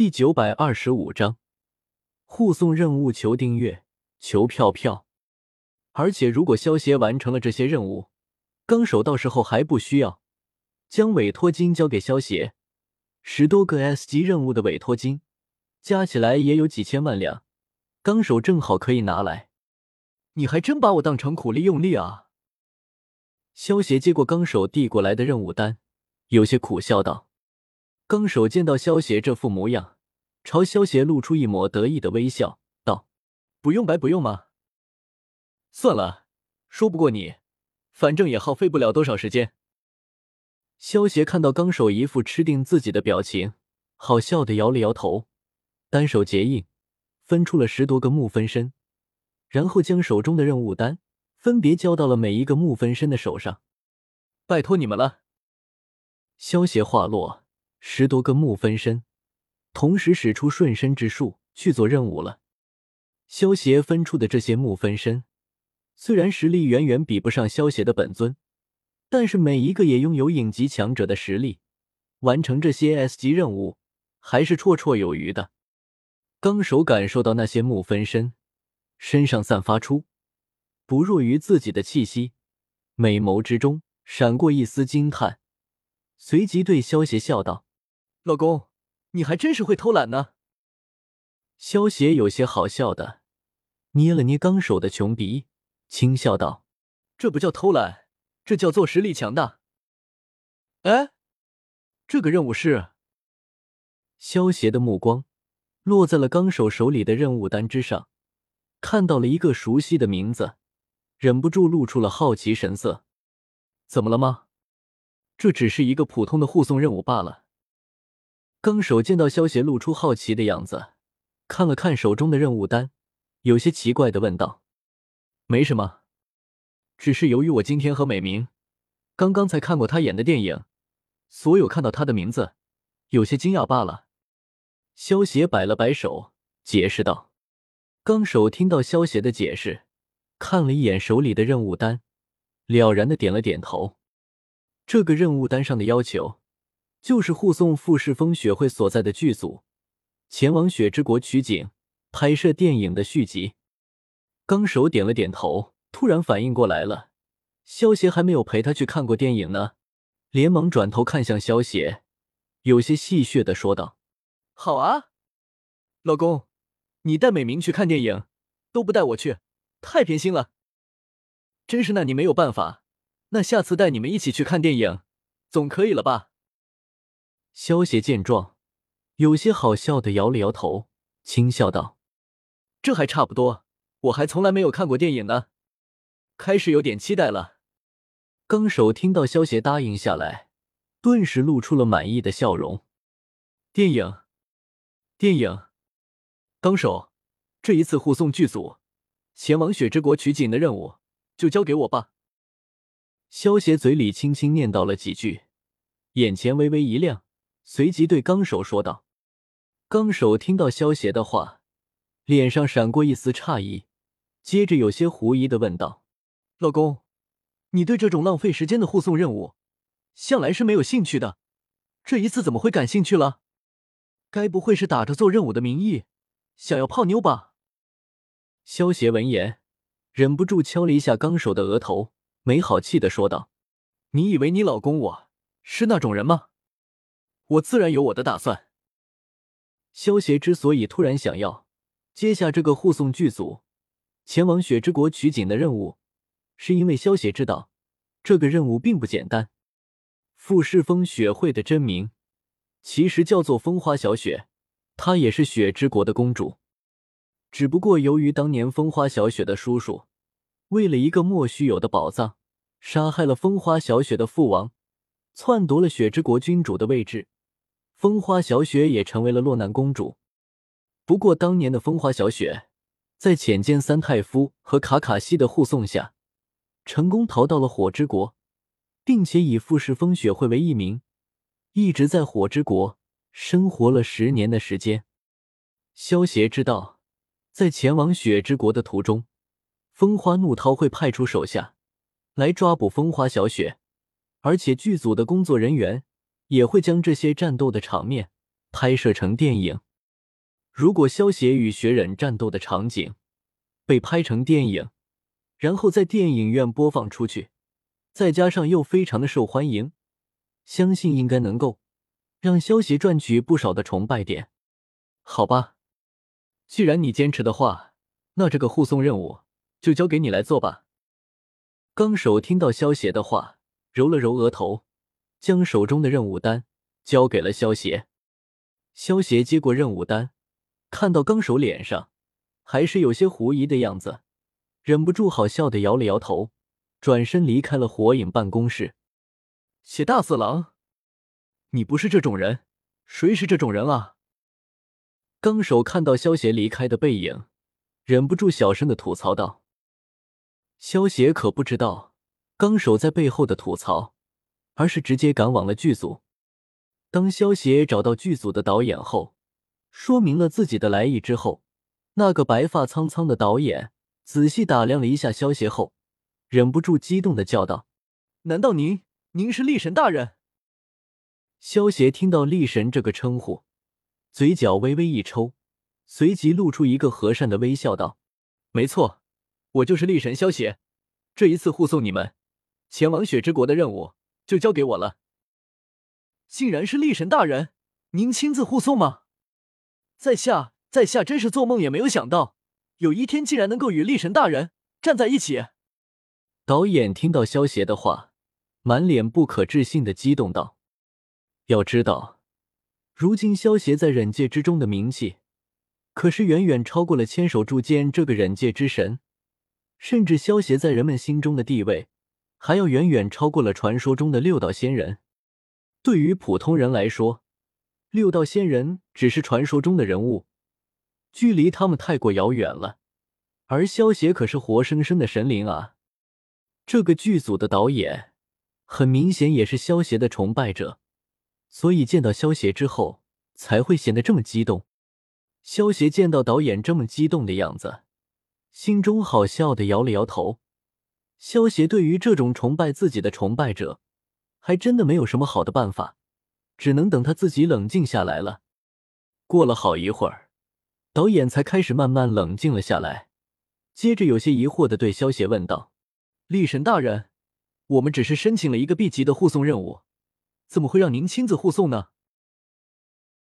第九百二十五章护送任务，求订阅，求票票。而且，如果萧协完成了这些任务，纲手到时候还不需要将委托金交给萧协。十多个 S 级任务的委托金加起来也有几千万两，纲手正好可以拿来。你还真把我当成苦力用力啊！萧协接过纲手递过来的任务单，有些苦笑道。纲手见到萧协这副模样，朝萧协露出一抹得意的微笑，道：“不用白不用吗？算了，说不过你，反正也耗费不了多少时间。”萧协看到纲手一副吃定自己的表情，好笑的摇了摇头，单手结印，分出了十多个木分身，然后将手中的任务单分别交到了每一个木分身的手上。拜托你们了。萧协话落。十多个木分身同时使出瞬身之术去做任务了。萧协分出的这些木分身，虽然实力远远比不上萧协的本尊，但是每一个也拥有影级强者的实力，完成这些 S 级任务还是绰绰有余的。纲手感受到那些木分身身上散发出不弱于自己的气息，美眸之中闪过一丝惊叹，随即对萧协笑道。老公，你还真是会偷懒呢。萧协有些好笑的捏了捏纲手的穷鼻，轻笑道：“这不叫偷懒，这叫做实力强大。”哎，这个任务是？萧协的目光落在了纲手手里的任务单之上，看到了一个熟悉的名字，忍不住露出了好奇神色。怎么了吗？这只是一个普通的护送任务罢了。纲手见到萧协露出好奇的样子，看了看手中的任务单，有些奇怪的问道：“没什么，只是由于我今天和美明刚刚才看过他演的电影，所有看到他的名字，有些惊讶罢了。”萧协摆了摆手，解释道。纲手听到萧协的解释，看了一眼手里的任务单，了然的点了点头。这个任务单上的要求。就是护送富士峰雪会所在的剧组前往雪之国取景拍摄电影的续集。纲手点了点头，突然反应过来了，萧协还没有陪他去看过电影呢，连忙转头看向萧协，有些戏谑的说道：“好啊，老公，你带美明去看电影，都不带我去，太偏心了。真是拿你没有办法，那下次带你们一起去看电影，总可以了吧？”萧协见状，有些好笑的摇了摇头，轻笑道：“这还差不多，我还从来没有看过电影呢，开始有点期待了。”纲手听到萧协答应下来，顿时露出了满意的笑容。电影，电影，纲手，这一次护送剧组前往雪之国取景的任务就交给我吧。萧协嘴里轻轻念叨了几句，眼前微微一亮。随即对纲手说道：“纲手听到萧协的话，脸上闪过一丝诧异，接着有些狐疑的问道：‘老公，你对这种浪费时间的护送任务，向来是没有兴趣的，这一次怎么会感兴趣了？该不会是打着做任务的名义，想要泡妞吧？’”萧协闻言，忍不住敲了一下纲手的额头，没好气的说道：“你以为你老公我是那种人吗？”我自然有我的打算。萧协之所以突然想要接下这个护送剧组前往雪之国取景的任务，是因为萧协知道这个任务并不简单。傅世风雪会的真名其实叫做风花小雪，她也是雪之国的公主。只不过由于当年风花小雪的叔叔为了一个莫须有的宝藏，杀害了风花小雪的父王，篡夺了雪之国君主的位置。风花小雪也成为了落难公主。不过，当年的风花小雪在浅见三太夫和卡卡西的护送下，成功逃到了火之国，并且以富士风雪会为艺名，一直在火之国生活了十年的时间。萧协知道，在前往雪之国的途中，风花怒涛会派出手下来抓捕风花小雪，而且剧组的工作人员。也会将这些战斗的场面拍摄成电影。如果萧协与雪忍战斗的场景被拍成电影，然后在电影院播放出去，再加上又非常的受欢迎，相信应该能够让萧协赚取不少的崇拜点。好吧，既然你坚持的话，那这个护送任务就交给你来做吧。纲手听到萧协的话，揉了揉额头，将手中的任务单交给了萧协。萧协接过任务单，看到纲手脸上还是有些狐疑的样子，忍不住好笑的摇了摇头，转身离开了火影办公室。写大色狼，你不是这种人，谁是这种人啊？纲手看到萧协离开的背影，忍不住小声的吐槽道。萧协可不知道纲手在背后的吐槽，而是直接赶往了剧组。当萧协找到剧组的导演后，说明了自己的来意之后，那个白发苍苍的导演仔细打量了一下萧协后，忍不住激动的叫道：“难道您，您是力神大人？”萧协听到“力神”这个称呼，嘴角微微一抽，随即露出一个和善的微笑，道：“没错。”我就是力神萧邪，这一次护送你们前往雪之国的任务就交给我了。竟然是力神大人，您亲自护送吗？在下在下真是做梦也没有想到，有一天竟然能够与力神大人站在一起。导演听到萧邪的话，满脸不可置信的激动道：“要知道，如今萧邪在忍界之中的名气，可是远远超过了千手柱间这个忍界之神。”甚至萧协在人们心中的地位，还要远远超过了传说中的六道仙人。对于普通人来说，六道仙人只是传说中的人物，距离他们太过遥远了。而萧协可是活生生的神灵啊！这个剧组的导演很明显也是萧协的崇拜者，所以见到萧协之后才会显得这么激动。萧协见到导演这么激动的样子。心中好笑的摇了摇头，萧协对于这种崇拜自己的崇拜者，还真的没有什么好的办法，只能等他自己冷静下来了。过了好一会儿，导演才开始慢慢冷静了下来，接着有些疑惑的对萧协问道：“力神大人，我们只是申请了一个 B 级的护送任务，怎么会让您亲自护送呢？”